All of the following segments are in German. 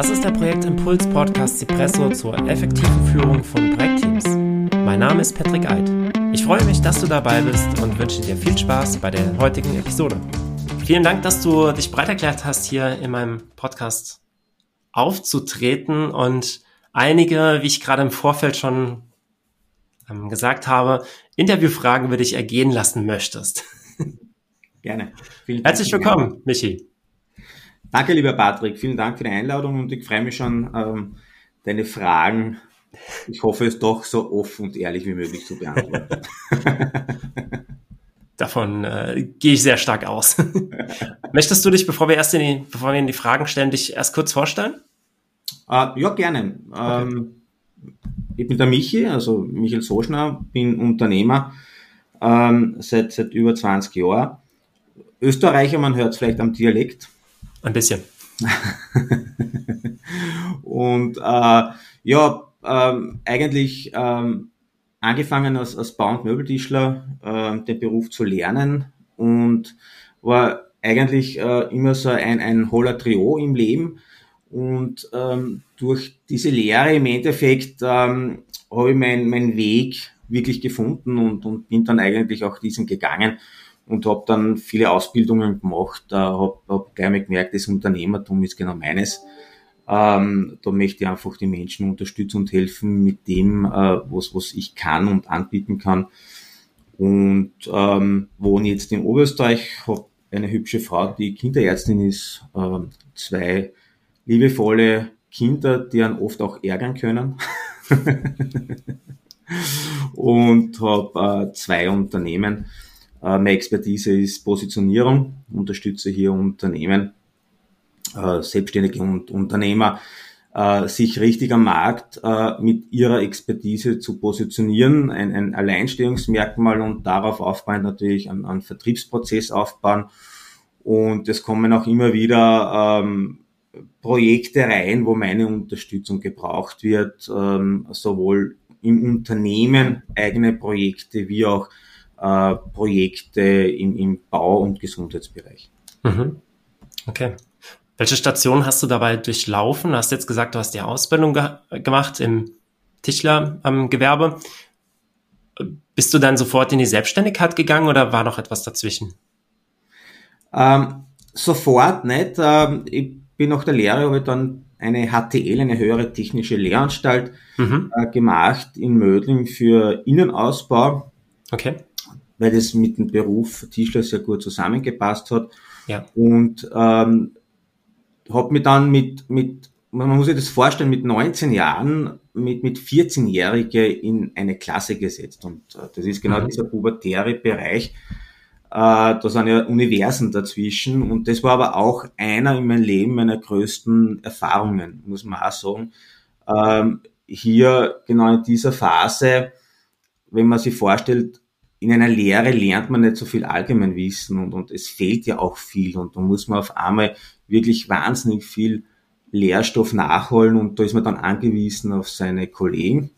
Das ist der Projektimpuls Podcast Cipresso zur effektiven Führung von Projektteams. Mein Name ist Patrick Eid. Ich freue mich, dass du dabei bist und wünsche dir viel Spaß bei der heutigen Episode. Vielen Dank, dass du dich bereit erklärt hast, hier in meinem Podcast aufzutreten und einige, wie ich gerade im Vorfeld schon ähm, gesagt habe, Interviewfragen würde ich ergehen lassen möchtest. Gerne. Herzlich willkommen, Michi. Danke, lieber Patrick. Vielen Dank für die Einladung und ich freue mich schon, ähm, deine Fragen, ich hoffe es doch so offen und ehrlich wie möglich zu beantworten. Davon äh, gehe ich sehr stark aus. Möchtest du dich, bevor wir erst in die, bevor wir in die Fragen stellen, dich erst kurz vorstellen? Äh, ja, gerne. Okay. Ähm, ich bin der Michi, also Michael Soschner, bin Unternehmer ähm, seit, seit über 20 Jahren. Österreicher, man hört es vielleicht am Dialekt. Ein bisschen. und äh, ja, ähm, eigentlich ähm, angefangen als, als Bau- und Möbeltischler äh, den Beruf zu lernen und war eigentlich äh, immer so ein, ein holler Trio im Leben. Und ähm, durch diese Lehre im Endeffekt ähm, habe ich meinen mein Weg wirklich gefunden und, und bin dann eigentlich auch diesen gegangen und habe dann viele Ausbildungen gemacht, äh, habe hab gleich mal gemerkt, das Unternehmertum ist genau meines. Ähm, da möchte ich einfach die Menschen unterstützen und helfen mit dem, äh, was, was ich kann und anbieten kann. Und ähm, wohne jetzt in Oberösterreich, habe eine hübsche Frau, die Kinderärztin ist, äh, zwei liebevolle Kinder, die einen oft auch ärgern können. und habe äh, zwei Unternehmen. Äh, meine Expertise ist Positionierung, unterstütze hier Unternehmen, äh, Selbstständige und Unternehmer, äh, sich richtig am Markt mit ihrer Expertise zu positionieren, ein, ein Alleinstellungsmerkmal und darauf aufbauen natürlich einen, einen Vertriebsprozess aufbauen. Und es kommen auch immer wieder ähm, Projekte rein, wo meine Unterstützung gebraucht wird, ähm, sowohl im Unternehmen eigene Projekte wie auch äh, Projekte im, im Bau- und Gesundheitsbereich. Mhm. Okay. Welche Station hast du dabei durchlaufen? Du hast jetzt gesagt, du hast die Ausbildung ge gemacht im Tischlergewerbe. Ähm, Bist du dann sofort in die Selbstständigkeit gegangen oder war noch etwas dazwischen? Ähm, sofort nicht. Ähm, ich bin nach der Lehre, habe dann eine HTL, eine höhere technische Lehranstalt, mhm. äh, gemacht in Mödling für Innenausbau. Okay weil das mit dem Beruf Tischler sehr gut zusammengepasst hat. Ja. Und ähm, habe mich dann mit, mit, man muss sich das vorstellen, mit 19 Jahren, mit, mit 14-Jährige in eine Klasse gesetzt. Und äh, das ist genau mhm. dieser pubertäre Bereich. Äh, da sind ja Universen dazwischen. Und das war aber auch einer in meinem Leben meiner größten Erfahrungen, muss man auch sagen. Ähm, hier genau in dieser Phase, wenn man sich vorstellt, in einer Lehre lernt man nicht so viel Allgemeinwissen und, und es fehlt ja auch viel und da muss man auf einmal wirklich wahnsinnig viel Lehrstoff nachholen und da ist man dann angewiesen auf seine Kollegen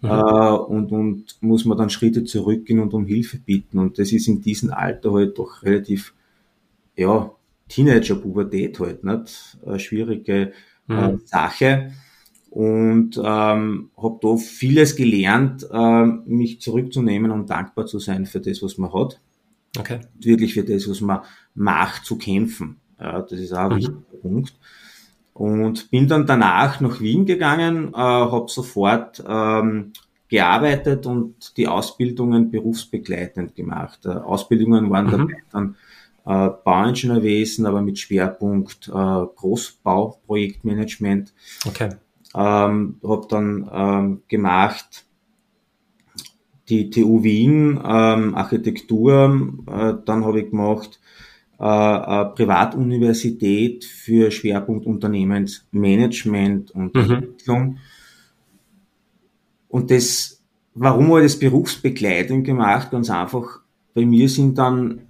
mhm. äh, und, und muss man dann Schritte zurückgehen und um Hilfe bitten und das ist in diesem Alter halt doch relativ, ja, Teenager-Pubertät halt, nicht? Eine schwierige äh, mhm. Sache und ähm, habe da vieles gelernt, äh, mich zurückzunehmen und dankbar zu sein für das, was man hat. Okay. Wirklich für das, was man macht, zu kämpfen. Ja, das ist auch ein mhm. wichtiger Punkt. Und bin dann danach nach Wien gegangen, äh, habe sofort ähm, gearbeitet und die Ausbildungen berufsbegleitend gemacht. Äh, Ausbildungen waren mhm. dabei dann äh, Bauingenieurwesen, aber mit Schwerpunkt äh, Großbauprojektmanagement. Okay ähm, habe dann ähm, gemacht die TU Wien, ähm, Architektur, äh, dann habe ich gemacht äh, eine Privatuniversität für Schwerpunkt Unternehmensmanagement und mhm. Entwicklung. Und das, warum habe ich das berufsbegleitend gemacht? Ganz einfach, bei mir sind dann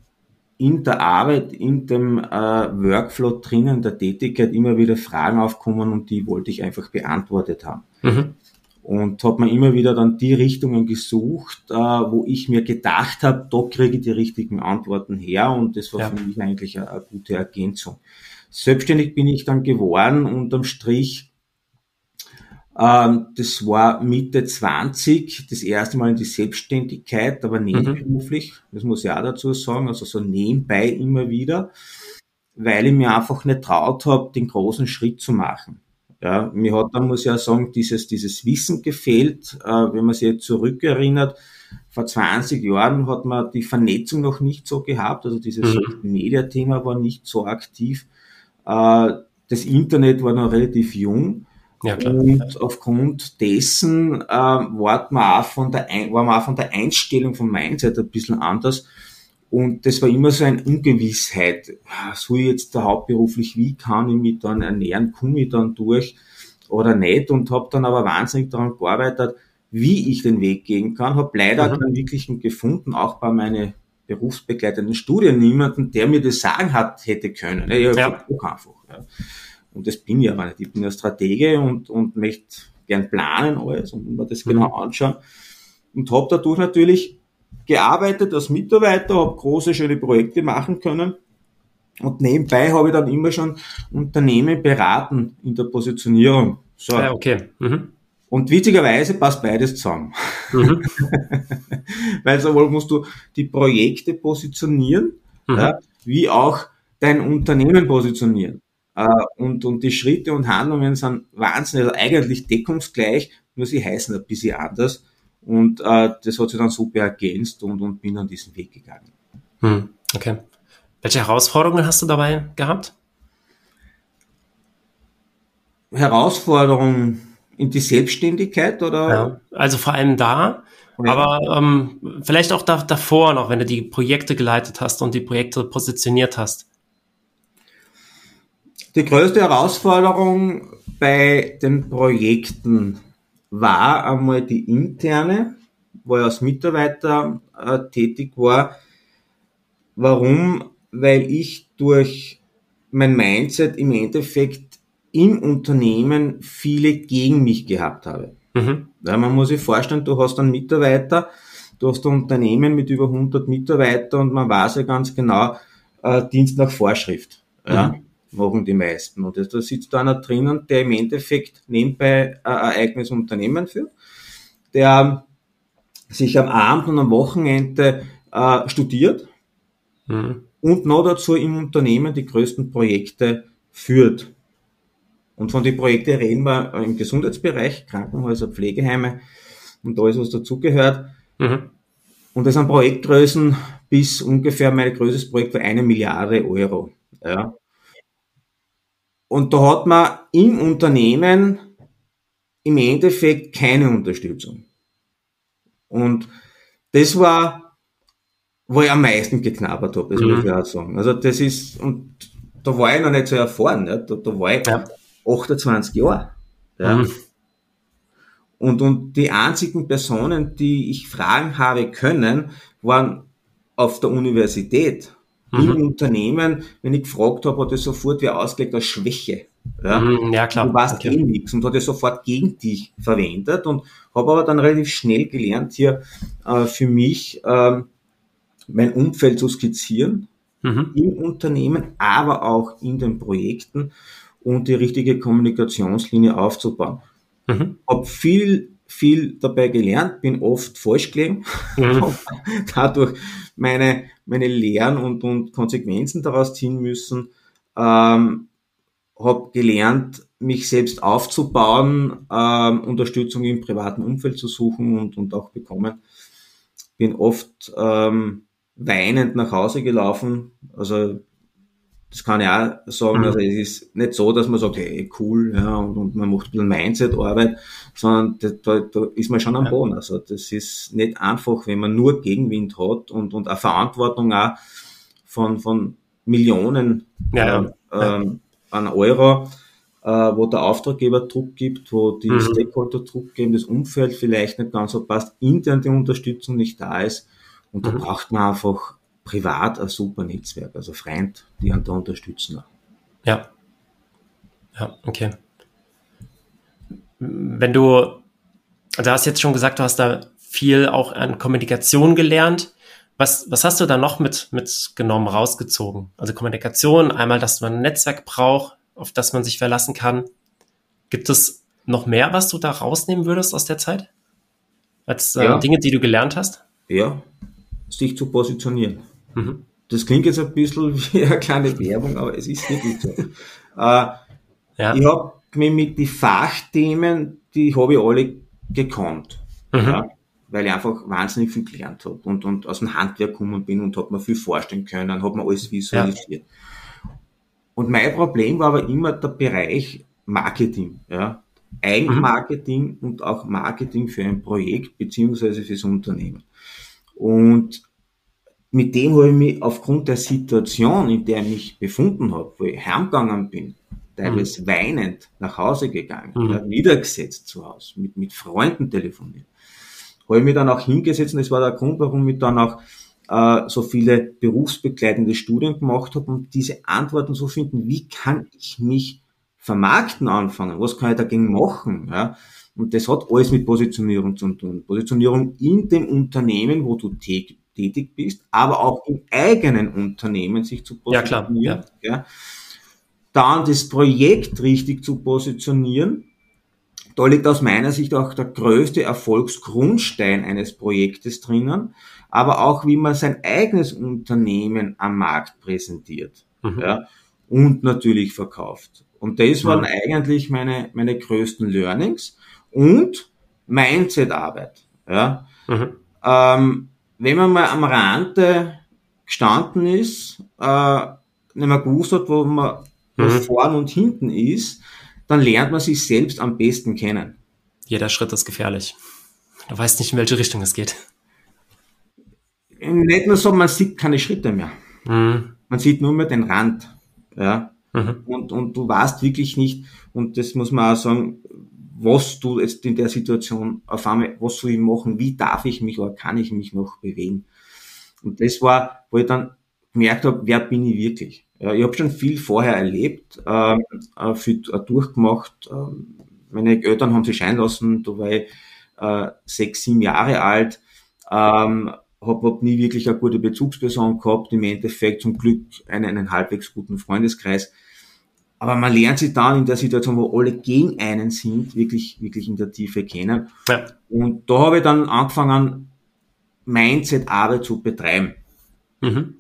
in der Arbeit, in dem äh, Workflow drinnen, der Tätigkeit immer wieder Fragen aufkommen und die wollte ich einfach beantwortet haben. Mhm. Und habe mir immer wieder dann die Richtungen gesucht, äh, wo ich mir gedacht habe, da kriege ich die richtigen Antworten her und das war ja. für mich eigentlich eine, eine, gute Ergänzung. selbstständig bin ich dann geworden, unterm Strich. Ähm, das war Mitte 20, das erste Mal in die Selbstständigkeit, aber mhm. nebenberuflich, mhm. das muss ich auch dazu sagen, also so nebenbei immer wieder, weil ich mir einfach nicht traut habe, den großen Schritt zu machen. Ja, mir hat dann, muss ich auch sagen, dieses, dieses Wissen gefehlt, äh, wenn man sich jetzt zurückerinnert, vor 20 Jahren hat man die Vernetzung noch nicht so gehabt, also dieses mhm. Media-Thema war nicht so aktiv. Äh, das Internet war noch relativ jung. Ja, klar. Und aufgrund dessen äh, war, man auch von der war man auch von der Einstellung vom Mindset ein bisschen anders. Und das war immer so eine Ungewissheit. Soll ich jetzt da hauptberuflich, wie kann ich mich dann ernähren, komme ich dann durch oder nicht? Und habe dann aber wahnsinnig daran gearbeitet, wie ich den Weg gehen kann. Habe leider mhm. keinen wirklichen gefunden, auch bei meinen berufsbegleitenden Studien, niemanden, der mir das sagen hat, hätte können. Ja, ja. einfach. Ja. Und das bin ich aber nicht. Ich bin ein Stratege und, und möchte gern planen alles und mir das genau mhm. genau anschauen. Und habe dadurch natürlich gearbeitet als Mitarbeiter, habe große, schöne Projekte machen können. Und nebenbei habe ich dann immer schon Unternehmen beraten in der Positionierung. So. Ja, okay. Mhm. Und witzigerweise passt beides zusammen. Mhm. Weil sowohl musst du die Projekte positionieren, mhm. ja, wie auch dein Unternehmen positionieren. Äh, und, und die Schritte und Handlungen sind wahnsinnig, also eigentlich deckungsgleich, nur sie heißen ein bisschen anders. Und äh, das hat sich dann super ergänzt und, und bin an diesen Weg gegangen. Hm, okay. Welche Herausforderungen hast du dabei gehabt? Herausforderungen in die Selbstständigkeit oder? Ja, also vor allem da, ja. aber ähm, vielleicht auch da, davor noch, wenn du die Projekte geleitet hast und die Projekte positioniert hast. Die größte Herausforderung bei den Projekten war einmal die interne, wo ich als Mitarbeiter äh, tätig war. Warum? Weil ich durch mein Mindset im Endeffekt im Unternehmen viele gegen mich gehabt habe. Mhm. Ja, man muss sich vorstellen, du hast einen Mitarbeiter, du hast ein Unternehmen mit über 100 Mitarbeitern und man weiß ja ganz genau, äh, Dienst nach Vorschrift. Ja. Mhm machen die meisten. Und da sitzt da einer drinnen, der im Endeffekt nebenbei ein eigenes Unternehmen führt, der sich am Abend und am Wochenende äh, studiert mhm. und noch dazu im Unternehmen die größten Projekte führt. Und von den Projekten reden wir im Gesundheitsbereich, Krankenhäuser, Pflegeheime und alles, was dazugehört. Mhm. Und das sind Projektgrößen bis ungefähr mein größtes Projekt war eine Milliarde Euro. Ja. Und da hat man im Unternehmen im Endeffekt keine Unterstützung. Und das war, wo ich am meisten geknabbert habe, das mhm. muss ich auch sagen. Also das ist, und da war ich noch nicht so erfahren, ne? da, da war ich ja. 28 Jahre. Ja. Mhm. Und, und die einzigen Personen, die ich fragen habe können, waren auf der Universität mhm. im Unternehmen, wenn ich gefragt habe, hat er sofort wie ausgelegt als Schwäche. Ja, mhm, ja klar. Du warst okay. eh nichts und hat er sofort gegen dich verwendet und habe aber dann relativ schnell gelernt, hier äh, für mich äh, mein Umfeld zu skizzieren, mhm. im Unternehmen, aber auch in den Projekten und die richtige Kommunikationslinie aufzubauen. Mhm. Hab viel, viel dabei gelernt, bin oft falsch gelegen, mhm. dadurch meine, meine Lehren und, und Konsequenzen daraus ziehen müssen. Ähm, habe gelernt, mich selbst aufzubauen, ähm, Unterstützung im privaten Umfeld zu suchen und, und auch bekommen. Bin oft ähm, weinend nach Hause gelaufen. Also das kann ich auch sagen, mhm. also es ist nicht so, dass man sagt, hey, cool, ja, und, und man macht ein bisschen Mindset-Arbeit, sondern da, da, da ist man schon am Boden. Also das ist nicht einfach, wenn man nur Gegenwind hat und, und eine Verantwortung auch von, von Millionen ja, äh, ja. Ähm, an Euro, äh, wo der Auftraggeber Druck gibt, wo die mhm. Stakeholder Druck geben, das Umfeld vielleicht nicht ganz so passt, intern die Unterstützung nicht da ist. Und da mhm. braucht man einfach privat ein super Netzwerk, also Freund, die einen da unterstützen. Ja. Ja, okay. Wenn du, du hast jetzt schon gesagt, du hast da viel auch an Kommunikation gelernt. Was, was hast du da noch mit, mitgenommen, rausgezogen? Also Kommunikation, einmal, dass man ein Netzwerk braucht, auf das man sich verlassen kann. Gibt es noch mehr, was du da rausnehmen würdest aus der Zeit? Als äh, ja. Dinge, die du gelernt hast? Ja, sich zu positionieren. Mhm. Das klingt jetzt ein bisschen wie eine kleine Werbung, aber es ist wirklich so. äh, ja. Ich habe mich mit den Fachthemen, die habe ich alle gekonnt. Mhm. Ja, weil ich einfach wahnsinnig viel gelernt habe und, und aus dem Handwerk gekommen bin und habe mir viel vorstellen können, habe mir alles visualisiert. Ja. Und mein Problem war aber immer der Bereich Marketing. Ja. Eigenmarketing mhm. und auch Marketing für ein Projekt beziehungsweise fürs Unternehmen. Und mit dem habe ich mich aufgrund der Situation, in der ich mich befunden habe, wo ich heimgegangen bin, teilweise mhm. weinend nach Hause gegangen, mhm. niedergesetzt zu Hause, mit, mit Freunden telefoniert, habe ich mich dann auch hingesetzt und das war der Grund, warum ich dann auch äh, so viele berufsbegleitende Studien gemacht habe, um diese Antworten zu finden, wie kann ich mich vermarkten anfangen, was kann ich dagegen machen, ja, und das hat alles mit Positionierung zu tun. Positionierung in dem Unternehmen, wo du tätig bist, aber auch im eigenen Unternehmen sich zu positionieren. Ja, klar. Ja. ja. Dann das Projekt richtig zu positionieren. Da liegt aus meiner Sicht auch der größte Erfolgsgrundstein eines Projektes drinnen, aber auch wie man sein eigenes Unternehmen am Markt präsentiert mhm. ja, und natürlich verkauft. Und das waren mhm. eigentlich meine, meine größten Learnings und Mindset-Arbeit. Ja. Mhm. Ähm, wenn man mal am Rande gestanden ist, äh, nicht mehr gewusst hat, wo man mhm. vorn und hinten ist, dann lernt man sich selbst am besten kennen. Jeder Schritt ist gefährlich. Du weißt nicht, in welche Richtung es geht. Nicht nur so, man sieht keine Schritte mehr. Mhm. Man sieht nur mehr den Rand. Ja. Mhm. Und, und du weißt wirklich nicht, und das muss man auch sagen, was du jetzt in der Situation auf einmal, was soll ich machen, wie darf ich mich oder kann ich mich noch bewegen. Und das war, wo ich dann gemerkt habe, wer bin ich wirklich. Ja, ich habe schon viel vorher erlebt, ähm, äh, viel äh, durchgemacht. Ähm, meine Eltern haben sich scheiden lassen, da war ich äh, sechs, sieben Jahre alt, ähm, habe hab nie wirklich eine gute Bezugsperson gehabt, im Endeffekt zum Glück einen, einen halbwegs guten Freundeskreis. Aber man lernt sich dann in der Situation, wo alle gegen einen sind, wirklich, wirklich in der Tiefe kennen. Ja. Und da habe ich dann angefangen, Mindset-Arbeit zu betreiben. Mhm.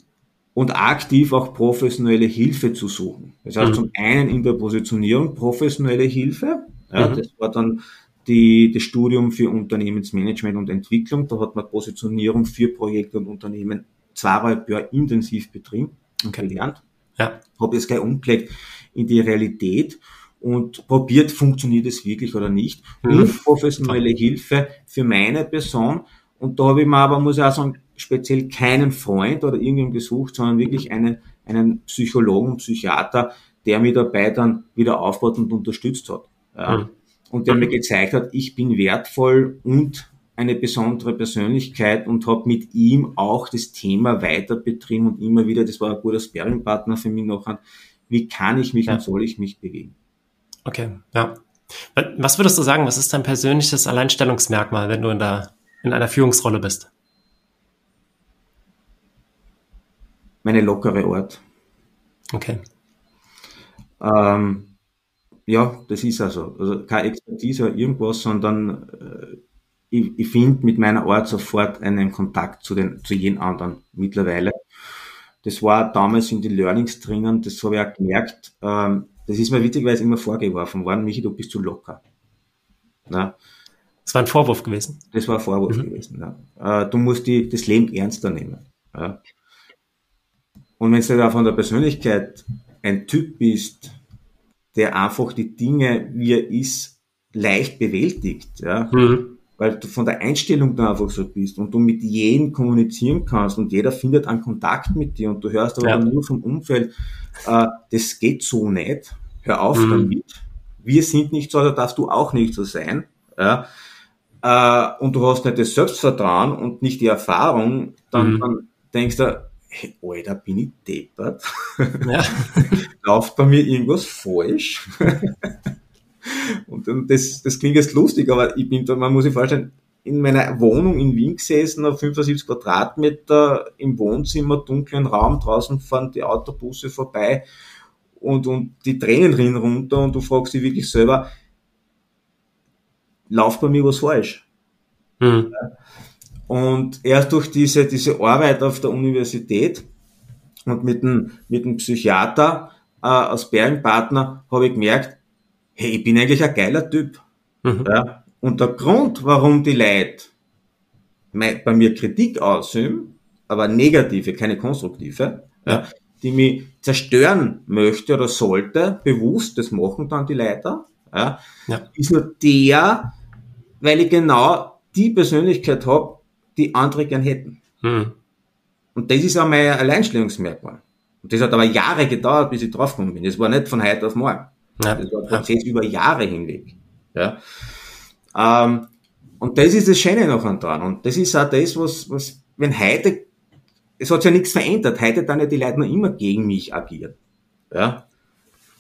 Und aktiv auch professionelle Hilfe zu suchen. Das heißt, mhm. zum einen in der Positionierung professionelle Hilfe. Ja, mhm. Das war dann die, das Studium für Unternehmensmanagement und Entwicklung. Da hat man Positionierung für Projekte und Unternehmen zweieinhalb Jahre intensiv betrieben und gelernt. Ja. Habe jetzt gleich umgelegt in die Realität und probiert, funktioniert es wirklich oder nicht. Mhm. Und professionelle Hilfe für meine Person. Und da habe ich mir aber, muss ich auch sagen, speziell keinen Freund oder irgendjemand gesucht, sondern wirklich einen, einen Psychologen, Psychiater, der mir dabei dann wieder aufbaut und unterstützt hat. Ja. Mhm. Und der mir gezeigt hat, ich bin wertvoll und eine besondere Persönlichkeit und habe mit ihm auch das Thema weiter betrieben und immer wieder, das war ein guter Sparringpartner für mich nachher, wie kann ich mich ja. und soll ich mich bewegen. Okay, ja. Was würdest du sagen, was ist dein persönliches Alleinstellungsmerkmal, wenn du in, der, in einer Führungsrolle bist? Meine lockere Art. Okay. Ähm, ja, das ist also. Also keine Expertise oder irgendwas, sondern äh, ich, ich finde mit meiner Art sofort einen Kontakt zu den zu jedem anderen mittlerweile. Das war damals in den Learnings drinnen, das habe ich auch gemerkt. Ähm, das ist mir witzigerweise immer vorgeworfen worden, Michi, du bist zu locker. Na? Das war ein Vorwurf gewesen. Das war ein Vorwurf mhm. gewesen. Ja. Äh, du musst die, das Leben ernster nehmen. Ja. Und wenn du da von der Persönlichkeit ein Typ bist, der einfach die Dinge, wie er ist, leicht bewältigt, ja, mhm weil du von der Einstellung da einfach so bist und du mit jedem kommunizieren kannst und jeder findet einen Kontakt mit dir und du hörst aber ja. nur vom Umfeld, äh, das geht so nicht, hör auf mhm. damit, wir sind nicht so, da darfst du auch nicht so sein, ja, äh, und du hast nicht das Selbstvertrauen und nicht die Erfahrung, dann, mhm. dann denkst du, hey, Alter, bin ich deppert? Ja. Läuft bei mir irgendwas falsch? Und, und das, das klingt jetzt lustig, aber ich bin da, man muss sich vorstellen, in meiner Wohnung in Wien gesessen, auf 75 Quadratmeter im Wohnzimmer, dunklen Raum, draußen fahren die Autobusse vorbei und, und die Tränen rinnen runter und du fragst dich wirklich selber, läuft bei mir was falsch? Mhm. Und erst durch diese, diese Arbeit auf der Universität und mit dem, mit dem Psychiater äh, als Bärenpartner habe ich gemerkt, hey, ich bin eigentlich ein geiler Typ. Mhm. Ja? Und der Grund, warum die Leute bei mir Kritik ausüben, aber negative, keine konstruktive, ja, die mich zerstören möchte oder sollte, bewusst, das machen dann die Leute, ja, ja. ist nur der, weil ich genau die Persönlichkeit habe, die andere gern hätten. Mhm. Und das ist auch mein Alleinstellungsmerkmal. Und das hat aber Jahre gedauert, bis ich draufgekommen bin. Das war nicht von heute auf morgen. Ja. Das war ein Prozess ja. über Jahre hinweg. Ja. Ähm, und das ist das Schöne noch dran. Und das ist auch das, was, was wenn heute, es hat sich ja nichts verändert, heute dann ja die Leute noch immer gegen mich agieren. Ja.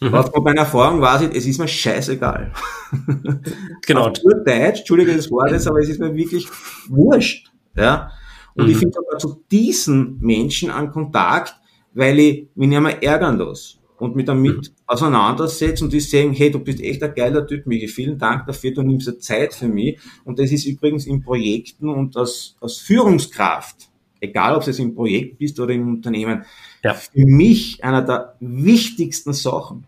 Mhm. Aber von meiner Erfahrung weiß ich, es ist mir scheißegal. Genau. Auf nur Deutsch, Entschuldige das Wort jetzt, aber es ist mir wirklich wurscht. Ja. Und mhm. ich finde sogar zu diesen Menschen an Kontakt, weil ich mich nicht mehr ärgern lasse und mich damit auseinandersetze und die sagen, hey, du bist echt ein geiler Typ, Miki, vielen Dank dafür, du nimmst dir Zeit für mich. Und das ist übrigens in Projekten und als, als Führungskraft, egal ob es im Projekt bist oder im Unternehmen, ja. für mich einer der wichtigsten Sachen.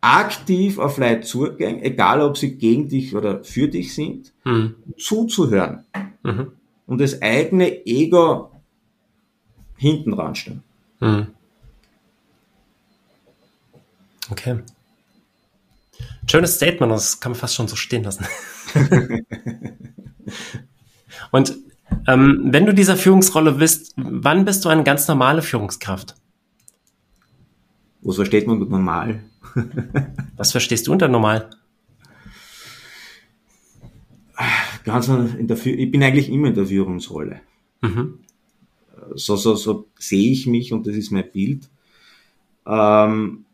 Aktiv auf Leute zugehen, egal ob sie gegen dich oder für dich sind, mhm. zuzuhören mhm. und das eigene Ego hinten ranstellen. Mhm. Okay. Schönes Statement, das kann man fast schon so stehen lassen. Und ähm, wenn du dieser Führungsrolle bist, wann bist du eine ganz normale Führungskraft? Was versteht man mit normal? Was verstehst du unter normal? Ganz in der, ich bin eigentlich immer in der Führungsrolle. Mhm. So, so, so sehe ich mich und das ist mein Bild. Ähm,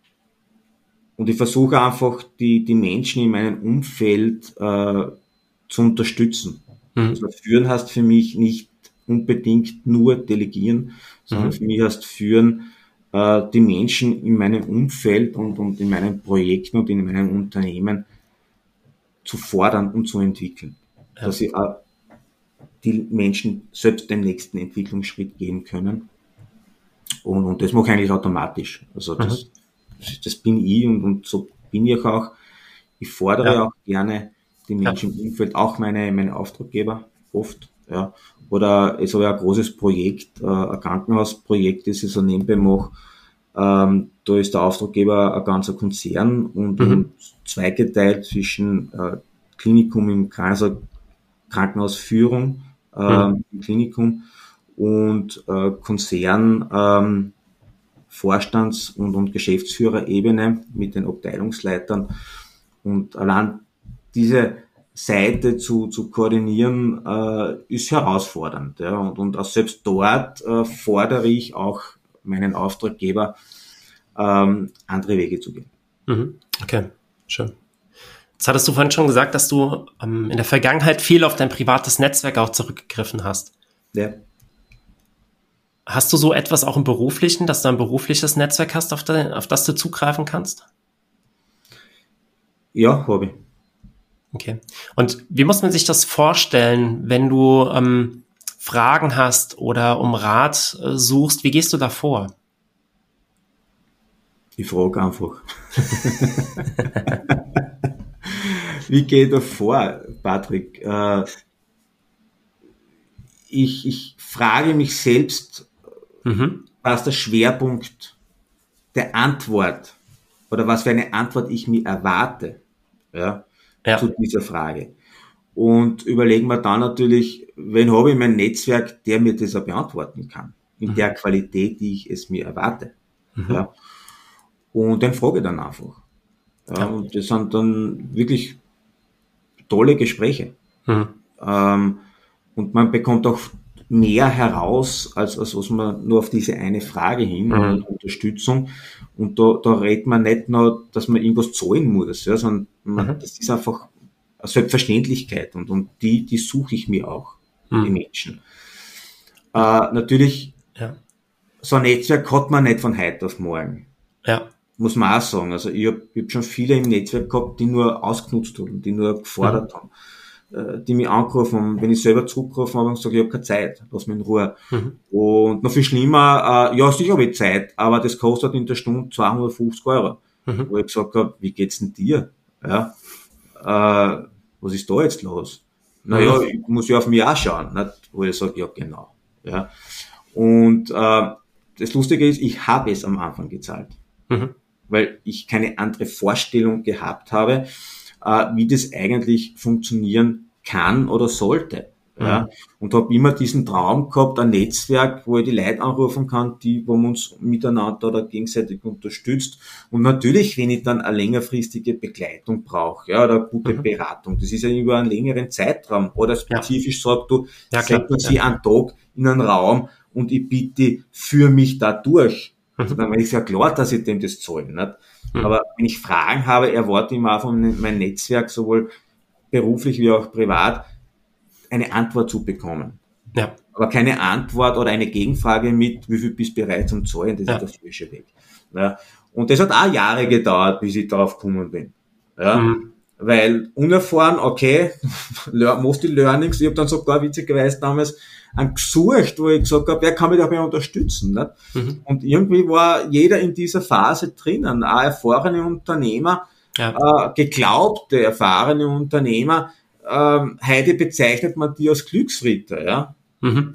und ich versuche einfach, die, die Menschen in meinem Umfeld äh, zu unterstützen. Mhm. Also führen heißt für mich nicht unbedingt nur delegieren, sondern mhm. für mich heißt führen, äh, die Menschen in meinem Umfeld und, und in meinen Projekten und in meinem Unternehmen zu fordern und zu entwickeln. Ja. Dass sie äh, die Menschen selbst den nächsten Entwicklungsschritt gehen können. Und, und das mache ich eigentlich automatisch. Also das, mhm das bin ich und, und so bin ich auch. Ich fordere ja. auch gerne die Menschen ja. im Umfeld, auch meine, meine Auftraggeber oft. Ja. Oder es habe ja ein großes Projekt, äh, ein Krankenhausprojekt, das ich so nebenbei mache. Ähm, da ist der Auftraggeber ein ganzer Konzern und, mhm. zweigeteilt zwischen äh, Klinikum im Kaiser Krankenhausführung äh, mhm. im Klinikum und äh, Konzern ähm, Vorstands- und, und Geschäftsführerebene mit den Abteilungsleitern. Und allein diese Seite zu, zu koordinieren, äh, ist herausfordernd. Ja. Und, und auch selbst dort äh, fordere ich auch meinen Auftraggeber, ähm, andere Wege zu gehen. Mhm. Okay, schön. Jetzt hattest du vorhin schon gesagt, dass du ähm, in der Vergangenheit viel auf dein privates Netzwerk auch zurückgegriffen hast. Ja. Hast du so etwas auch im beruflichen, dass du ein berufliches Netzwerk hast, auf, de, auf das du zugreifen kannst? Ja, habe ich. Okay. Und wie muss man sich das vorstellen, wenn du ähm, Fragen hast oder um Rat äh, suchst? Wie gehst du da vor? Ich frage einfach. wie gehe ich da vor, Patrick? Äh, ich, ich frage mich selbst, mhm. was der Schwerpunkt der Antwort oder was für eine Antwort ich mir erwarte ja, ja. zu dieser Frage. Und überlegen wir dann natürlich, wen habe ich mein Netzwerk, der mir das auch beantworten kann, in mhm. der Qualität, die ich es mir erwarte. Mhm. Ja. Und dann frage ich dann einfach. Ja, ja. Und das sind dann wirklich tolle Gespräche. Mhm. Ähm, und man bekommt auch mehr heraus, als, als was man nur auf diese eine Frage hin, mhm. Unterstützung. Und da, da redet man nicht nur, dass man irgendwas zahlen muss, ja, sondern man, mhm. das ist einfach Selbstverständlichkeit und, und die, die suche ich mir auch, mhm. die Menschen. Äh, natürlich, ja. so ein Netzwerk hat man nicht von heute auf morgen. Ja. Muss man auch sagen. Also ich habe hab schon viele im Netzwerk gehabt, die nur ausgenutzt haben, die nur gefordert mhm. haben die mich angerufen wenn ich selber zurückgerufen habe und gesagt, ich habe keine Zeit, lass mich in Ruhe. Mhm. Und noch viel schlimmer, äh, ja, sicher habe ich Zeit, aber das kostet in der Stunde 250 Euro. Mhm. Wo ich gesagt habe, wie geht's denn dir? Ja, äh, was ist da jetzt los? Naja, mhm. ich muss ja auf mich auch schauen, nicht? wo ich sage, ja genau. Ja. Und äh, das Lustige ist, ich habe es am Anfang gezahlt, mhm. weil ich keine andere Vorstellung gehabt habe, äh, wie das eigentlich funktionieren kann oder sollte. Ja, mhm. und habe immer diesen Traum gehabt, ein Netzwerk, wo ich die Leute anrufen kann, die, wo man uns miteinander oder gegenseitig unterstützt. Und natürlich, wenn ich dann eine längerfristige Begleitung brauche, ja, oder gute mhm. Beratung, das ist ja über einen längeren Zeitraum, oder spezifisch ja. sagt du, ja, setzt man sie ja. einen Tag in einen Raum und ich bitte für mich da durch. Mhm. Also dann ist ja klar, dass ich dem das zahle. Nicht? Mhm. Aber wenn ich Fragen habe, erwarte ich auch von meinem Netzwerk, sowohl beruflich wie auch privat, eine Antwort zu bekommen. Ja. Aber keine Antwort oder eine Gegenfrage mit, wie viel bist du bereit zum Zahlen, das ja. ist der falsche Weg. Ja. Und das hat auch Jahre gedauert, bis ich darauf gekommen bin. Ja. Mhm. Weil unerfahren, okay, most die Learnings, ich habe dann sogar witzigerweise damals einen gesucht, wo ich gesagt habe, wer kann mich dabei unterstützen? Nicht? Mhm. Und irgendwie war jeder in dieser Phase drinnen, auch erfahrene Unternehmer, ja. äh, geglaubte, erfahrene Unternehmer, ähm, heute bezeichnet man die als Glücksritter, ja. Mhm.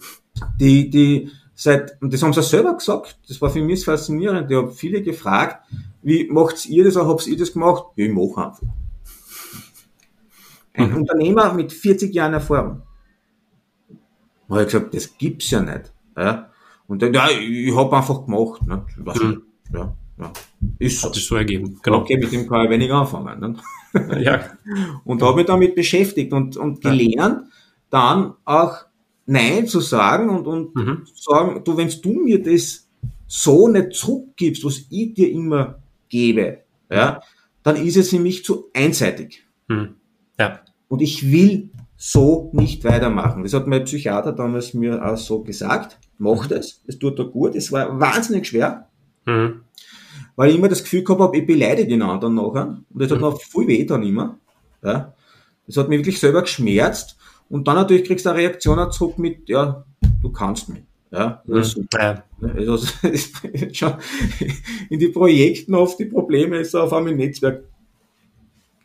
Die, die seit, und das haben sie selber gesagt, das war für mich faszinierend, ich habe viele gefragt, wie macht ihr das oder habt ihr das gemacht? Ja, ich mache einfach. Ein mhm. Unternehmer mit 40 Jahren Erfahrung. Da habe ich gesagt, das gibt's ja nicht. Ja? Und dann, ja, ich habe einfach gemacht. Ne? Mhm. Ja, ja. Ist so. Hat sich so ergeben. Genau. Okay, mit dem kann ich weniger anfangen. Ne? ja. Und habe mich damit beschäftigt und, und gelernt, dann auch Nein zu sagen und, und mhm. sagen, du, wenn du mir das so nicht zurückgibst, was ich dir immer gebe, ja, dann ist es für mich zu einseitig. Mhm. Ja. Und ich will so nicht weitermachen. Das hat mein Psychiater damals mir auch so gesagt. Mach das, es tut dir gut. Es war wahnsinnig schwer. Mhm weil ich immer das Gefühl gehabt habe, ich beleidige den anderen nachher. Und das hat mir viel weh dann immer. Ja. Das hat mich wirklich selber geschmerzt. Und dann natürlich kriegst du eine Reaktion zurück mit, ja, du kannst mich. Ja, das ist super. Also, schon in die Projekten oft die Probleme ist auf einmal im Netzwerk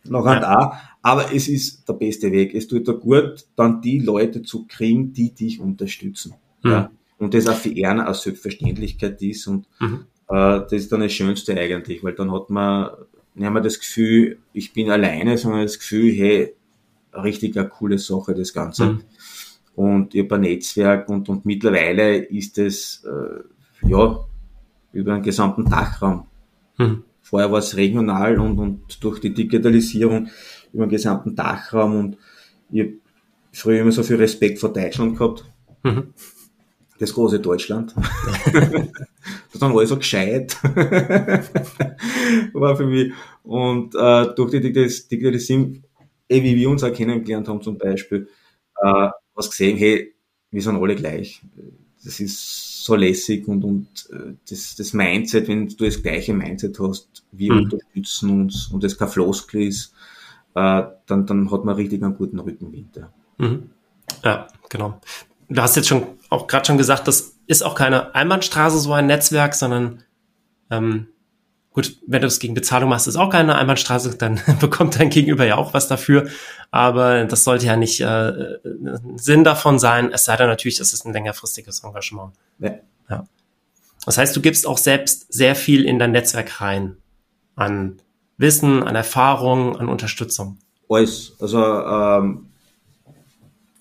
noch ja. da. Aber es ist der beste Weg. Es tut dir gut, dann die Leute zu kriegen, die dich unterstützen. Mhm. Ja. Und das auch für Erna als Selbstverständlichkeit ist. Und mhm. Äh, das ist dann das Schönste eigentlich, weil dann hat man nicht mehr das Gefühl, ich bin alleine, sondern das Gefühl, hey, richtig eine coole Sache, das Ganze. Mhm. Und ein Netzwerk und, und mittlerweile ist es, äh, ja, über den gesamten Dachraum. Mhm. Vorher war es regional und, und durch die Digitalisierung über den gesamten Dachraum und ich habe früher immer so viel Respekt vor Deutschland gehabt. Mhm das große Deutschland. das dann alles so gescheit. war für mich. Und äh, durch die Digitalisierung, eh, wie wir uns auch kennengelernt haben zum Beispiel, äh, was gesehen, hey, wir sind alle gleich. Das ist so lässig und, und äh, das, das Mindset, wenn du das gleiche Mindset hast, wir mhm. unterstützen uns und das kein Floskel ist, äh, dann, dann hat man richtig einen guten Rückenwind. Ja. Mhm. Ja, genau du hast jetzt schon auch gerade schon gesagt, das ist auch keine Einbahnstraße, so ein Netzwerk, sondern ähm, gut, wenn du es gegen Bezahlung machst, ist auch keine Einbahnstraße, dann bekommt dein Gegenüber ja auch was dafür. Aber das sollte ja nicht äh, Sinn davon sein, es sei denn natürlich, das ist ein längerfristiges Engagement. Ja. ja. Das heißt, du gibst auch selbst sehr viel in dein Netzwerk rein. An Wissen, an Erfahrung, an Unterstützung. Alles. Also ähm,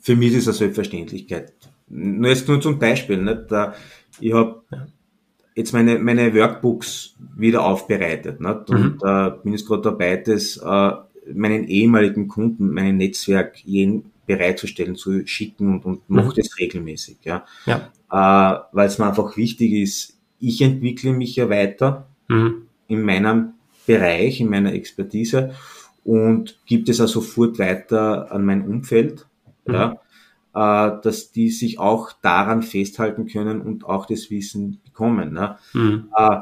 für mich ist es eine Selbstverständlichkeit. Nur jetzt nur zum Beispiel, nicht? ich habe jetzt meine, meine Workbooks wieder aufbereitet nicht? und mhm. äh, bin jetzt gerade dabei, das äh, meinen ehemaligen Kunden, meinem Netzwerk jeden bereitzustellen, zu schicken und, und mhm. mache das regelmäßig. Ja? Ja. Äh, Weil es mir einfach wichtig ist, ich entwickle mich ja weiter mhm. in meinem Bereich, in meiner Expertise und gibt es auch sofort weiter an mein Umfeld, mhm. ja, äh, dass die sich auch daran festhalten können und auch das Wissen bekommen. Ne? Mhm. Äh,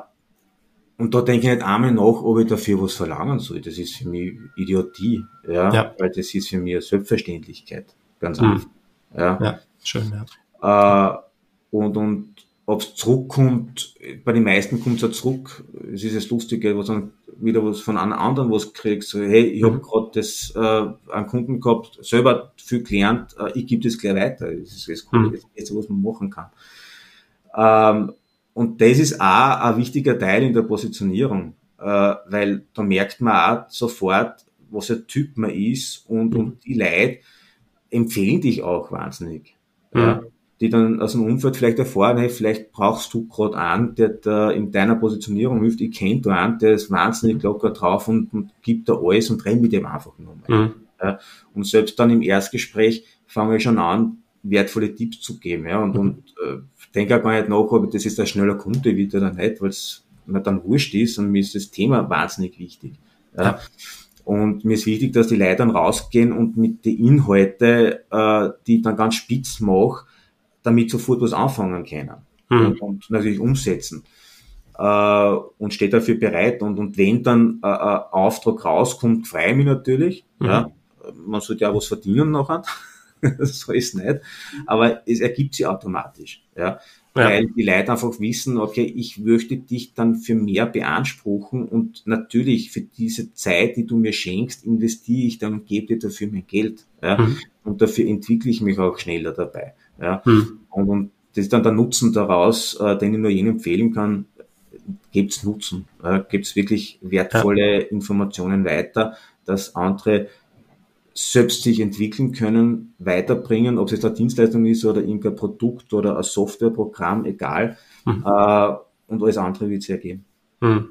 und da denke ich nicht einmal nach, ob ich dafür was verlangen soll. Das ist für mich Idiotie, ja, ja. weil das ist für mich eine Selbstverständlichkeit, ganz mhm. einfach. Ja. ja, schön, ja. Äh, und, und ob es zurückkommt, bei den meisten kommt es ja zurück. Es ist das Lustige, was dann wieder was von einem anderen was kriegst. So, hey, ich habe mhm. gerade das äh, einen Kunden gehabt, selber viel gelernt, äh, ich gebe das gleich weiter. Das ist das Coole, mhm. das Beste, was man machen kann. Ähm, und das ist auch ein wichtiger Teil in der Positionierung, äh, weil da merkt man auch sofort, was ein Typ man ist und, mhm. und die Leute empfehlen dich auch wahnsinnig. Mhm. Ja die dann aus dem Umfeld vielleicht erfahren, hey, vielleicht brauchst du gerade einen, der da in deiner Positionierung hilft. Ich kenne da einen, der ist wahnsinnig locker drauf und, und gibt da alles und renn mit dem einfach nur mal. Mhm. Ja, und selbst dann im Erstgespräch fange ich schon an, wertvolle Tipps zu geben. Ja, und, mhm. und äh, denke auch gar nicht nach, ob das ist ein schneller Kunde wird oder nicht, weil es mir dann wurscht ist und mir ist das Thema wahnsinnig wichtig. Ja. ja. Und mir ist wichtig, dass die Leute dann rausgehen und mit den Inhalten, äh, die ich dann ganz spitz mache, damit sofort was anfangen können mhm. und, und, natürlich umsetzen. Äh, und steht dafür bereit. Und, und wenn dann äh, ein Auftrag rauskommt, freue ich mich natürlich. Mhm. Ja. Man sollte ja was verdienen nachher. so ist nicht. Aber es ergibt sich automatisch. Ja. Ja. Weil die Leute einfach wissen, okay, ich möchte dich dann für mehr beanspruchen und natürlich für diese Zeit, die du mir schenkst, investiere ich dann und gebe dir dafür mein Geld. Ja? Mhm. Und dafür entwickle ich mich auch schneller dabei. Ja? Mhm. Und, und das ist dann der Nutzen daraus, äh, den ich nur jedem empfehlen kann, gebt's Nutzen, äh, gebt's wirklich wertvolle ja. Informationen weiter, dass andere selbst sich entwickeln können, weiterbringen, ob es jetzt eine Dienstleistung ist oder irgendein Produkt oder ein Softwareprogramm, egal. Mhm. Äh, und alles andere wird es ergeben. Mhm.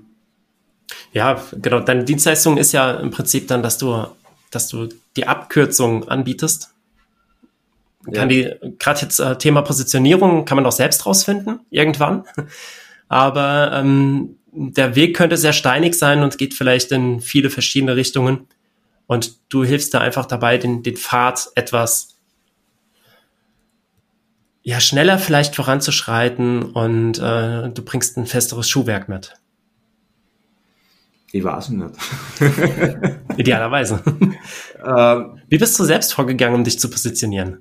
Ja, genau. Deine Dienstleistung ist ja im Prinzip dann, dass du, dass du die Abkürzung anbietest. Kann ja. die, gerade jetzt äh, Thema Positionierung kann man auch selbst rausfinden, irgendwann. Aber ähm, der Weg könnte sehr steinig sein und geht vielleicht in viele verschiedene Richtungen. Und du hilfst da einfach dabei, den, den Pfad etwas ja, schneller vielleicht voranzuschreiten und äh, du bringst ein festeres Schuhwerk mit. Ich weiß nicht. Idealerweise. Ähm, Wie bist du selbst vorgegangen, um dich zu positionieren?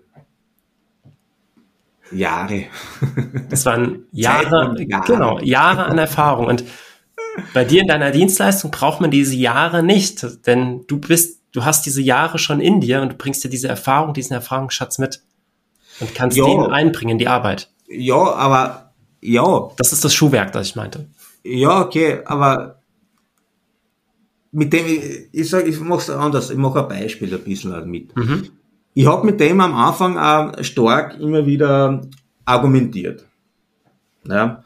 Jahre. Das waren Jahre, Jahre, genau, Jahre an Erfahrung. Und bei dir in deiner Dienstleistung braucht man diese Jahre nicht, denn du bist, du hast diese Jahre schon in dir und du bringst dir diese Erfahrung, diesen Erfahrungsschatz mit und kannst ja. den einbringen in die Arbeit. Ja, aber ja. Das ist das Schuhwerk, das ich meinte. Ja, okay, aber mit dem, ich, ich sage, ich mache es anders, ich mache ein Beispiel ein bisschen mit. Mhm. Ich habe mit dem am Anfang auch stark immer wieder argumentiert. Ja.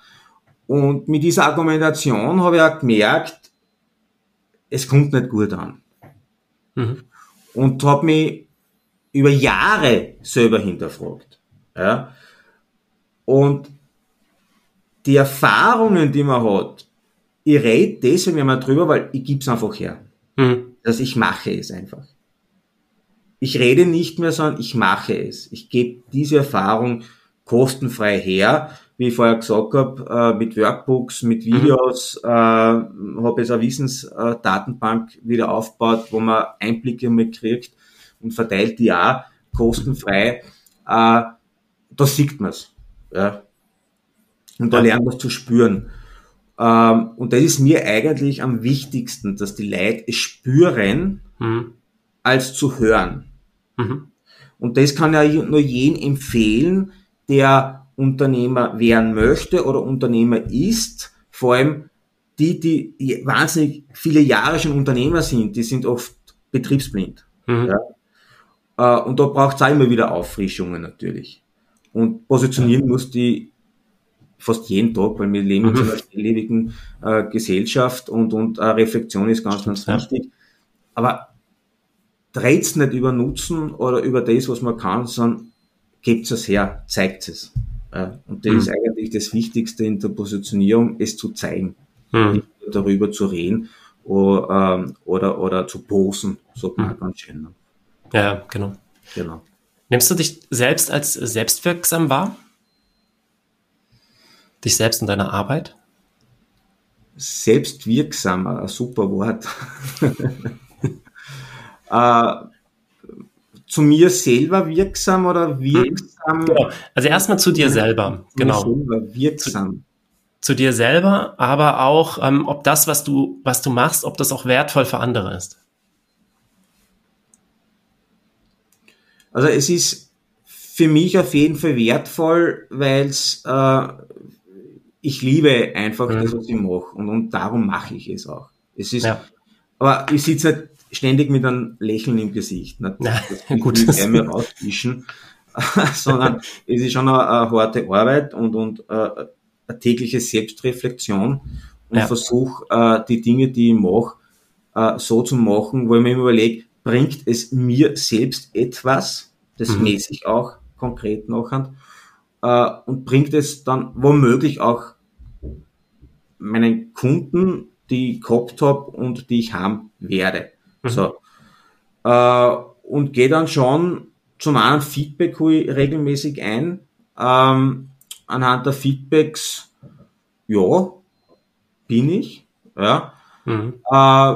Und mit dieser Argumentation habe ich auch gemerkt, es kommt nicht gut an. Mhm. Und habe mich über Jahre selber hinterfragt. Ja. Und die Erfahrungen, die man hat, ich rede deswegen immer drüber, weil ich gebe es einfach her. Mhm. Dass ich mache es einfach. Ich rede nicht mehr, sondern ich mache es. Ich gebe diese Erfahrung kostenfrei her wie ich vorher gesagt habe, äh, mit Workbooks, mit mhm. Videos, mhm. äh, habe jetzt eine Wissensdatenbank wieder aufgebaut, wo man Einblicke mal kriegt und verteilt die auch kostenfrei. Äh, da sieht man's. Ja. Und da lernt man es zu spüren. Ähm, und das ist mir eigentlich am wichtigsten, dass die Leute es spüren, mhm. als zu hören. Mhm. Und das kann ja nur jeden empfehlen, der Unternehmer werden möchte oder Unternehmer ist, vor allem die, die wahnsinnig viele Jahre schon Unternehmer sind, die sind oft betriebsblind. Mhm. Ja. Äh, und da braucht es auch immer wieder Auffrischungen natürlich. Und positionieren muss die fast jeden Tag, weil wir leben mhm. in einer schnelllebigen äh, Gesellschaft und, und äh, Reflexion ist ganz, ganz wichtig. Aber dreht's nicht über Nutzen oder über das, was man kann, sondern gebt es her, zeigt es. Und das mhm. ist eigentlich das Wichtigste in der Positionierung, es zu zeigen, mhm. nicht darüber zu reden. oder, ähm, oder, oder zu posen, so man mhm. ganz schön. Ne? Ja, genau. Genau. Nimmst du dich selbst als selbstwirksam wahr? Dich selbst und deine Arbeit? Selbstwirksam, ein super Wort. äh, zu mir selber wirksam oder wirksam? Genau. Also erstmal zu dir selber. Genau. Selber wirksam. Zu, zu, dir selber, aber auch, ähm, ob das, was du, was du machst, ob das auch wertvoll für andere ist. Also es ist für mich auf jeden Fall wertvoll, weil es äh, ich liebe einfach mhm. das, was ich mache und, und darum mache ich es auch. Es ist, ja. aber ich sitze halt ständig mit einem Lächeln im Gesicht. Ja, das gut. Ich rausfischen, sondern es ist schon eine, eine, harte Arbeit und, und äh, eine tägliche Selbstreflexion und ja. versuche äh, die Dinge, die ich mache, äh, so zu machen, wo ich mir überlege, bringt es mir selbst etwas, das mhm. messe ich auch konkret nachher, äh, und bringt es dann womöglich auch meinen Kunden, die ich gehabt habe und die ich haben werde. Mhm. So. Äh, und gehe dann schon zum einen Feedback regelmäßig ein. Ähm, anhand der Feedbacks, ja, bin ich. Ja. Mhm. Äh,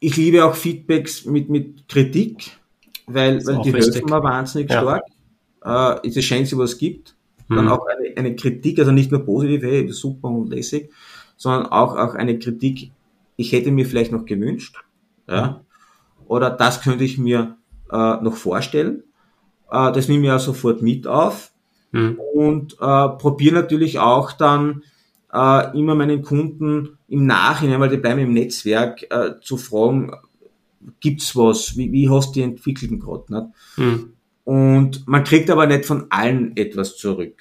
ich liebe auch Feedbacks mit, mit Kritik, weil, weil die helfen mir wahnsinnig ja. stark äh, ist es schön, dass es was gibt. Mhm. Dann auch eine, eine Kritik, also nicht nur positiv, hey, super und lässig, sondern auch, auch eine Kritik, ich hätte mir vielleicht noch gewünscht, ja, oder das könnte ich mir äh, noch vorstellen. Äh, das nehme ich ja sofort mit auf mhm. und äh, probiere natürlich auch dann äh, immer meinen Kunden im Nachhinein, weil die bleiben im Netzwerk, äh, zu fragen, gibt's was, wie, wie hast du die entwickelt gerade? Mhm. Und man kriegt aber nicht von allen etwas zurück.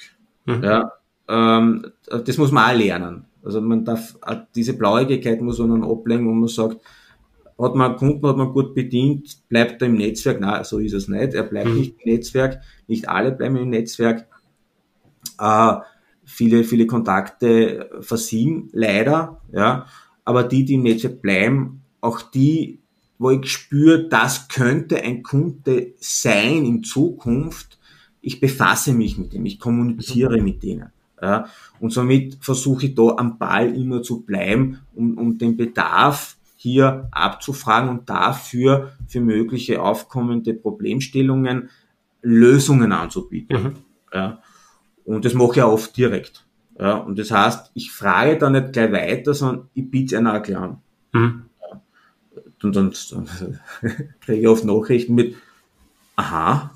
Mhm. Ja, ähm, das muss man auch lernen. Also man darf, diese Blauigkeit muss man dann ablegen, wo man sagt, hat man Kunden, hat man gut bedient, bleibt er im Netzwerk? Nein, so ist es nicht. Er bleibt mhm. nicht im Netzwerk. Nicht alle bleiben im Netzwerk. Äh, viele, viele Kontakte versiegen, leider, ja. Aber die, die im Netzwerk bleiben, auch die wo ich spüre, das könnte ein Kunde sein in Zukunft. Ich befasse mich mit dem, ich kommuniziere mhm. mit denen. Ja, und somit versuche ich da am Ball immer zu bleiben, um, um den Bedarf hier abzufragen und dafür für mögliche aufkommende Problemstellungen Lösungen anzubieten. Mhm. Ja, und das mache ich auch oft direkt. Ja, und das heißt, ich frage da nicht gleich weiter, sondern ich biete es einer gleich an. Mhm. Und dann, dann kriege ich oft Nachrichten mit, aha,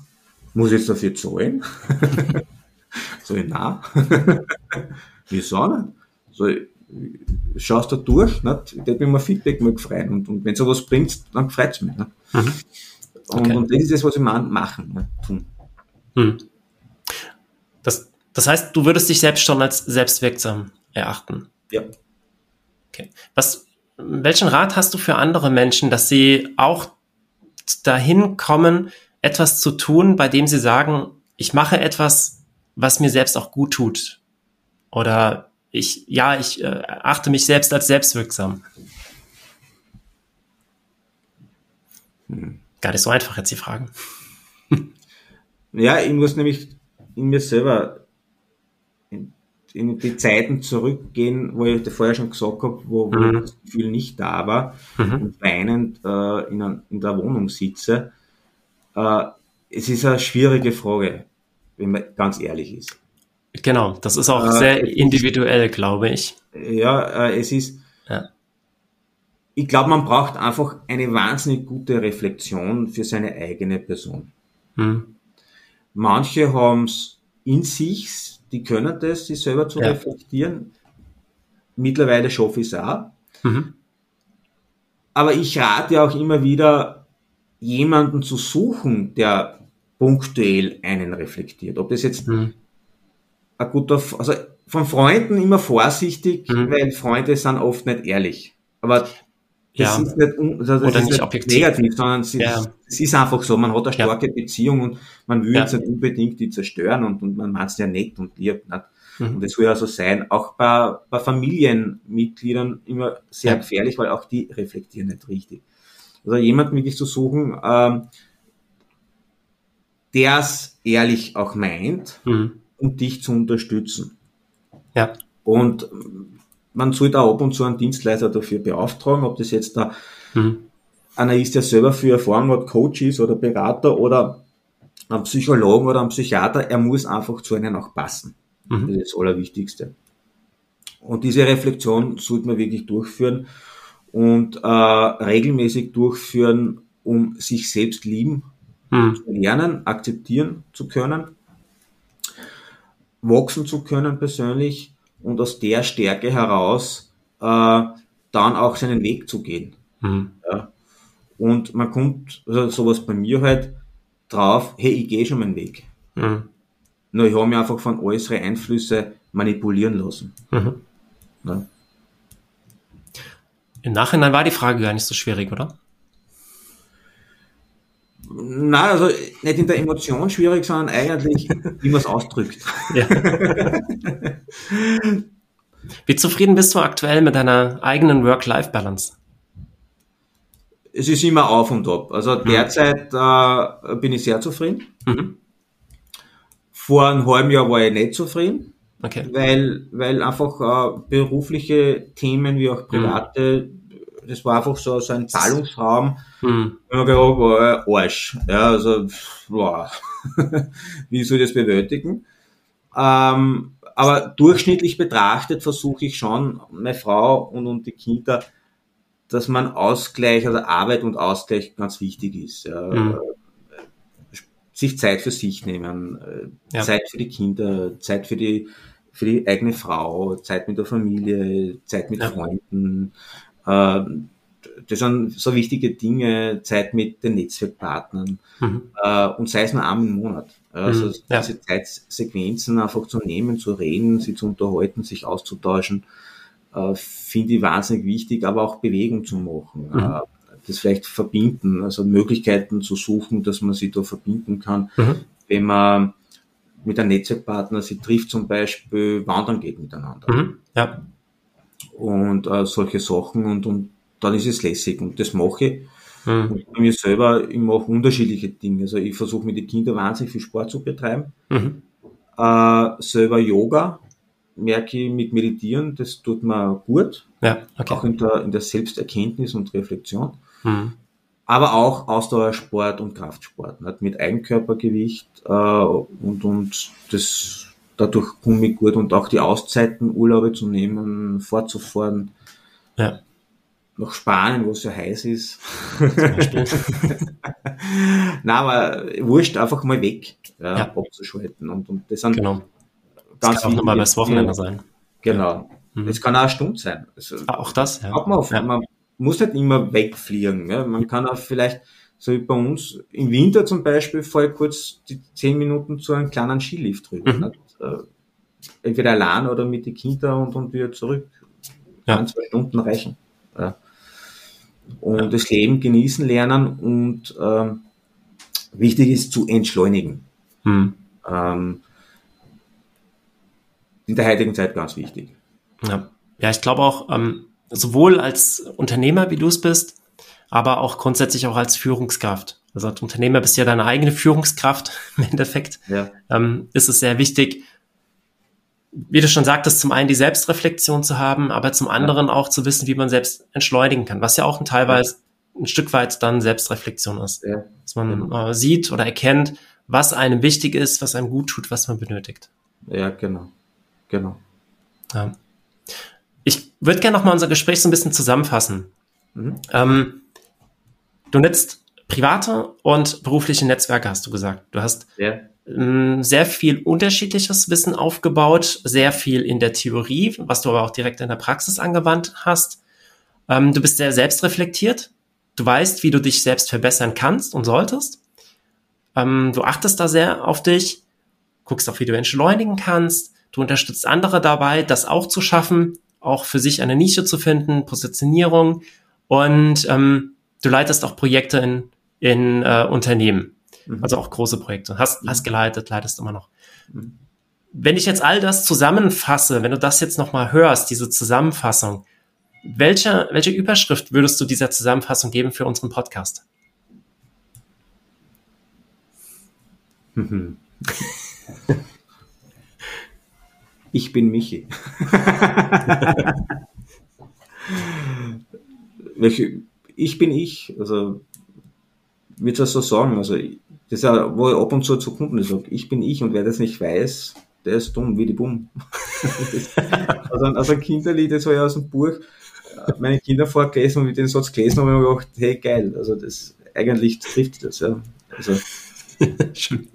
muss ich jetzt dafür zahlen? so, ich, na. Wieso nicht? So, schaust du durch, nicht? ich hätte mir mal Feedback mal gefreut. Und, und wenn sowas bringt, dann freut es mich. Nicht? Mhm. Okay. Und, und, das ist das, was ich mein, machen, nicht? tun. Mhm. Das, das heißt, du würdest dich selbst schon als selbstwirksam erachten? Ja. Okay. Was, welchen Rat hast du für andere Menschen, dass sie auch dahin kommen, etwas zu tun, bei dem sie sagen, ich mache etwas, was mir selbst auch gut tut? Oder ich, ja, ich äh, achte mich selbst als selbstwirksam. Hm. Gar nicht so einfach jetzt die Fragen. ja, ich muss nämlich in mir selber in die Zeiten zurückgehen, wo ich vorher schon gesagt habe, wo, wo mhm. das Gefühl nicht da war mhm. und weinend äh, in, in, der Wohnung sitze. Äh, es ist eine schwierige Frage, wenn man ganz ehrlich ist. Genau, das ist auch äh, sehr individuell, glaube ich. Ja, äh, es ist. Ja. Ich glaube, man braucht einfach eine wahnsinnig gute Reflexion für seine eigene Person. Mhm. Manche haben es in sich, die können das, sich selber zu ja. reflektieren. Mittlerweile schaffe ich es auch. Mhm. Aber ich rate auch immer wieder, jemanden zu suchen, der punktuell einen reflektiert. Ob das jetzt mhm. Ein guter, also von Freunden immer vorsichtig, mhm. weil Freunde sind oft nicht ehrlich. Aber das ja. ist nicht, also das Oder ist nicht objektiv. negativ, sondern es, ja. ist, ist, einfach so, man hat eine starke ja. Beziehung und man will jetzt nicht unbedingt die zerstören und, und man macht es ja nett und lieb. Nicht? Mhm. Und das soll ja so sein. Auch bei, bei Familienmitgliedern immer sehr gefährlich, weil auch die reflektieren nicht richtig. Also jemanden wirklich zu suchen, ähm, der es ehrlich auch meint, mhm. Um dich zu unterstützen. Ja. Und man sollte auch ab und zu einen Dienstleister dafür beauftragen, ob das jetzt da mhm. einer ist, der selber für Erfahrung hat, Coach ist oder Berater oder ein Psychologen oder ein Psychiater, er muss einfach zu einem auch passen. Mhm. Das ist das Allerwichtigste. Und diese Reflexion sollte man wirklich durchführen und äh, regelmäßig durchführen, um sich selbst lieben mhm. zu lernen, akzeptieren zu können, wachsen zu können persönlich und aus der Stärke heraus äh, dann auch seinen Weg zu gehen. Mhm. Ja. Und man kommt, also sowas bei mir halt, drauf, hey, ich gehe schon meinen Weg. Mhm. Nur ich habe mich einfach von äußeren Einflüssen manipulieren lassen. Mhm. Ja. Im Nachhinein war die Frage gar nicht so schwierig, oder? Na, also nicht in der Emotion schwierig, sondern eigentlich, wie man es ausdrückt. Ja. wie zufrieden bist du aktuell mit deiner eigenen Work-Life-Balance? es ist immer auf und ab. Also mhm. derzeit äh, bin ich sehr zufrieden. Mhm. Vor einem halben Jahr war ich nicht zufrieden, okay. weil, weil einfach äh, berufliche Themen wie auch private, mhm. das war einfach so, so ein Zahlungsraum, mhm. wenn man gedacht, oh, Arsch. Ja, also, boah, wie soll ich das bewältigen? Ähm, aber durchschnittlich betrachtet versuche ich schon, meine Frau und, und die Kinder dass man Ausgleich, also Arbeit und Ausgleich ganz wichtig ist. Mhm. Sich Zeit für sich nehmen, äh, ja. Zeit für die Kinder, Zeit für die, für die eigene Frau, Zeit mit der Familie, Zeit mit ja. Freunden. Ähm, das sind so wichtige Dinge, Zeit mit den Netzwerkpartnern mhm. Äh, und sei es nur einmal im Monat. Also mhm. ja. diese Zeitsequenzen einfach zu nehmen, zu reden, sie zu unterhalten, sich auszutauschen äh, finde ich wahnsinnig wichtig, aber auch Bewegung zu machen. Mhm. Äh, das vielleicht verbinden, also Möglichkeiten zu suchen, dass man sich da verbinden kann. Mhm. Wenn man mit einem Netzwerkpartner sich trifft, zum Beispiel wandern geht miteinander. Mhm. Ja. Und äh, solche Sachen und, und dann ist es lässig und das mache ich. Mhm. Und bei mir selber, ich mache unterschiedliche Dinge. Also ich versuche mit den Kindern wahnsinnig viel Sport zu betreiben. Mhm. Äh, selber Yoga, merke ich mit Meditieren, das tut mir gut. Ja, okay. Auch in der, in der Selbsterkenntnis und Reflexion. Mhm. Aber auch Ausdauersport und Kraftsport. Nicht? Mit Eigenkörpergewicht äh, und, und das dadurch komme ich gut und auch die Auszeiten, Urlaube zu nehmen, fortzufahren. Ja. Nach Spanien, wo es ja heiß ist. Na, aber wurscht, einfach mal weg, ja, ja. abzuschalten. Und, und das sind genau das ganz kann auch nochmal das Wochenende sein. Genau. Mhm. Es kann auch eine Stunde sein. Also, auch das, ja. Man, auf, ja. man muss nicht immer wegfliegen. Ja. Man kann auch vielleicht, so wie bei uns, im Winter zum Beispiel, vorher kurz die zehn Minuten zu einem kleinen Skilift drüber. Mhm. Äh, entweder allein oder mit den Kindern und, und wieder zurück. Ja. Ein, zwei Stunden reichen. Ja. Und ja. das Leben genießen lernen und ähm, wichtig ist zu entschleunigen. Mhm. Ähm, in der heutigen Zeit ganz wichtig. Ja, ja ich glaube auch, ähm, sowohl als Unternehmer, wie du es bist, aber auch grundsätzlich auch als Führungskraft. Also als Unternehmer bist du ja deine eigene Führungskraft im Endeffekt. Ja. Ähm, ist es sehr wichtig, wie du schon sagtest, zum einen die Selbstreflexion zu haben, aber zum anderen auch zu wissen, wie man selbst entschleunigen kann, was ja auch ein teilweise ein Stück weit dann Selbstreflexion ist. Ja. Dass man mhm. äh, sieht oder erkennt, was einem wichtig ist, was einem gut tut, was man benötigt. Ja, genau. Genau. Ja. Ich würde gerne noch mal unser Gespräch so ein bisschen zusammenfassen. Mhm. Ähm, du nutzt private und berufliche Netzwerke, hast du gesagt. Du hast ja. Ähm, sehr viel unterschiedliches Wissen aufgebaut, sehr viel in der Theorie, was du aber auch direkt in der Praxis angewandt hast. Ähm, du bist sehr selbstreflektiert. Du weißt, wie du dich selbst verbessern kannst und solltest. Ähm, du achtest da sehr auf dich, guckst auch, wie du entschleunigen kannst Du unterstützt andere dabei, das auch zu schaffen, auch für sich eine Nische zu finden, Positionierung und ähm, du leitest auch Projekte in, in äh, Unternehmen, mhm. also auch große Projekte. Hast, hast geleitet, leitest immer noch. Mhm. wenn ich jetzt all das zusammenfasse, wenn du das jetzt nochmal hörst, diese Zusammenfassung, welche, welche Überschrift würdest du dieser Zusammenfassung geben für unseren Podcast? Ich bin Michi. ich bin ich, also wird das so sagen, also das ist ja, wo ich ab und zu zu Kunden sage, ich bin ich und wer das nicht weiß, der ist dumm wie die Bumm. also, also ein Kinderlied, das war ja aus dem Buch, meine Kinder vorgelesen und ich den Satz gelesen habe, habe ich gedacht, hey geil, also das eigentlich trifft das, ja. Also.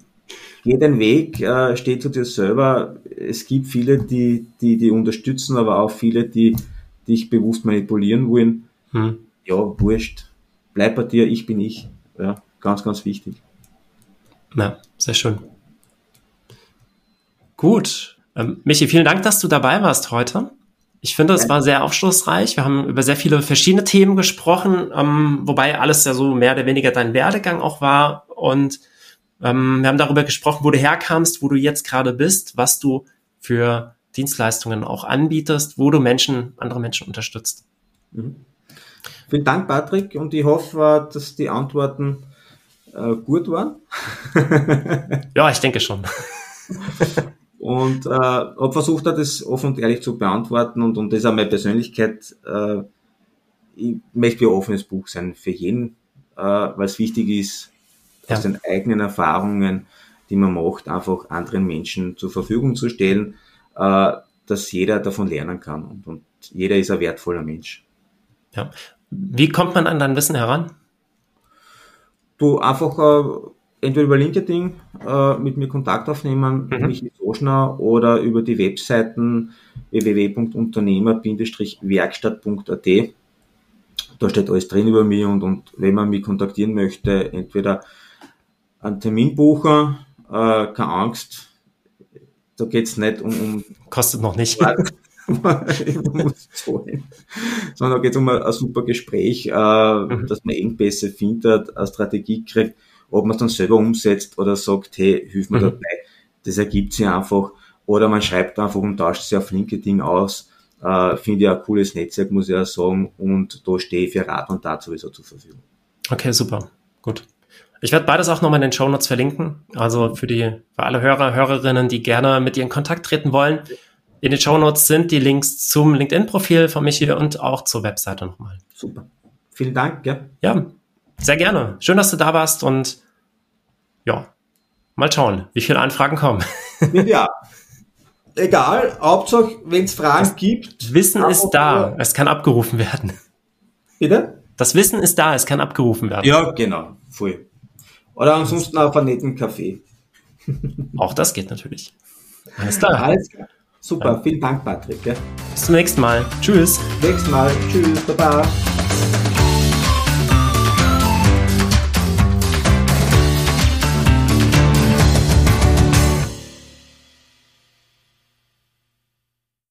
Geh den Weg, äh, steh zu dir selber. Es gibt viele, die, die, die unterstützen, aber auch viele, die dich bewusst manipulieren wollen. Hm. Ja, wurscht. Bleib bei dir, ich bin ich. Ja, ganz, ganz wichtig. Ja, sehr schön. Gut. Ähm, Michi, vielen Dank, dass du dabei warst heute. Ich finde, es war sehr aufschlussreich. Wir haben über sehr viele verschiedene Themen gesprochen, ähm, wobei alles ja so mehr oder weniger dein Werdegang auch war. Und ähm, wir haben darüber gesprochen, wo du herkamst, wo du jetzt gerade bist, was du für Dienstleistungen auch anbietest, wo du Menschen, andere Menschen unterstützt. Mhm. Vielen Dank, Patrick, und ich hoffe, dass die Antworten äh, gut waren. ja, ich denke schon. und äh, habe versucht, das offen und ehrlich zu beantworten und, und das ist auch meine Persönlichkeit. Äh, ich möchte ein offenes Buch sein für jeden, äh, weil es wichtig ist, ja. aus den eigenen Erfahrungen, die man macht, einfach anderen Menschen zur Verfügung zu stellen, äh, dass jeder davon lernen kann und, und jeder ist ein wertvoller Mensch. Ja. Wie kommt man an dein Wissen heran? Du einfach äh, entweder über LinkedIn äh, mit mir Kontakt aufnehmen, mhm. mich Oschner oder über die Webseiten www.unternehmer-werkstatt.at. Da steht alles drin über mich und, und wenn man mich kontaktieren möchte, entweder einen Termin buchen, äh, keine Angst, da geht's nicht um, um kostet noch nicht. sondern da geht es um ein, ein, super Gespräch, äh, mhm. dass man Engpässe findet, eine Strategie kriegt, ob man es dann selber umsetzt oder sagt, hey, hilf mir mhm. dabei. Das ergibt sich einfach. Oder man schreibt einfach und tauscht sich auf LinkedIn aus. Äh, Finde ich ein cooles Netzwerk, muss ich auch sagen. Und da stehe ich für Rat und Tat sowieso zur Verfügung. Okay, super. Gut. Ich werde beides auch nochmal in den Show Notes verlinken. Also für die, für alle Hörer, Hörerinnen, die gerne mit dir in Kontakt treten wollen. In den Show Notes sind die Links zum LinkedIn-Profil von Michi und auch zur Webseite nochmal. Super. Vielen Dank, ja. Ja, sehr gerne. Schön, dass du da warst und ja, mal schauen, wie viele Anfragen kommen. Ja. Egal, Hauptsache, wenn es Fragen das gibt. Wissen ist da, es kann abgerufen werden. Bitte? Das Wissen ist da, es kann abgerufen werden. Ja, genau, voll. Oder ansonsten auf einen netten Kaffee. Auch das geht natürlich. Alles klar. Alles klar. Super, vielen Dank, Patrick. Bis zum nächsten Mal. Tschüss. Nächstes Mal. Tschüss, baba.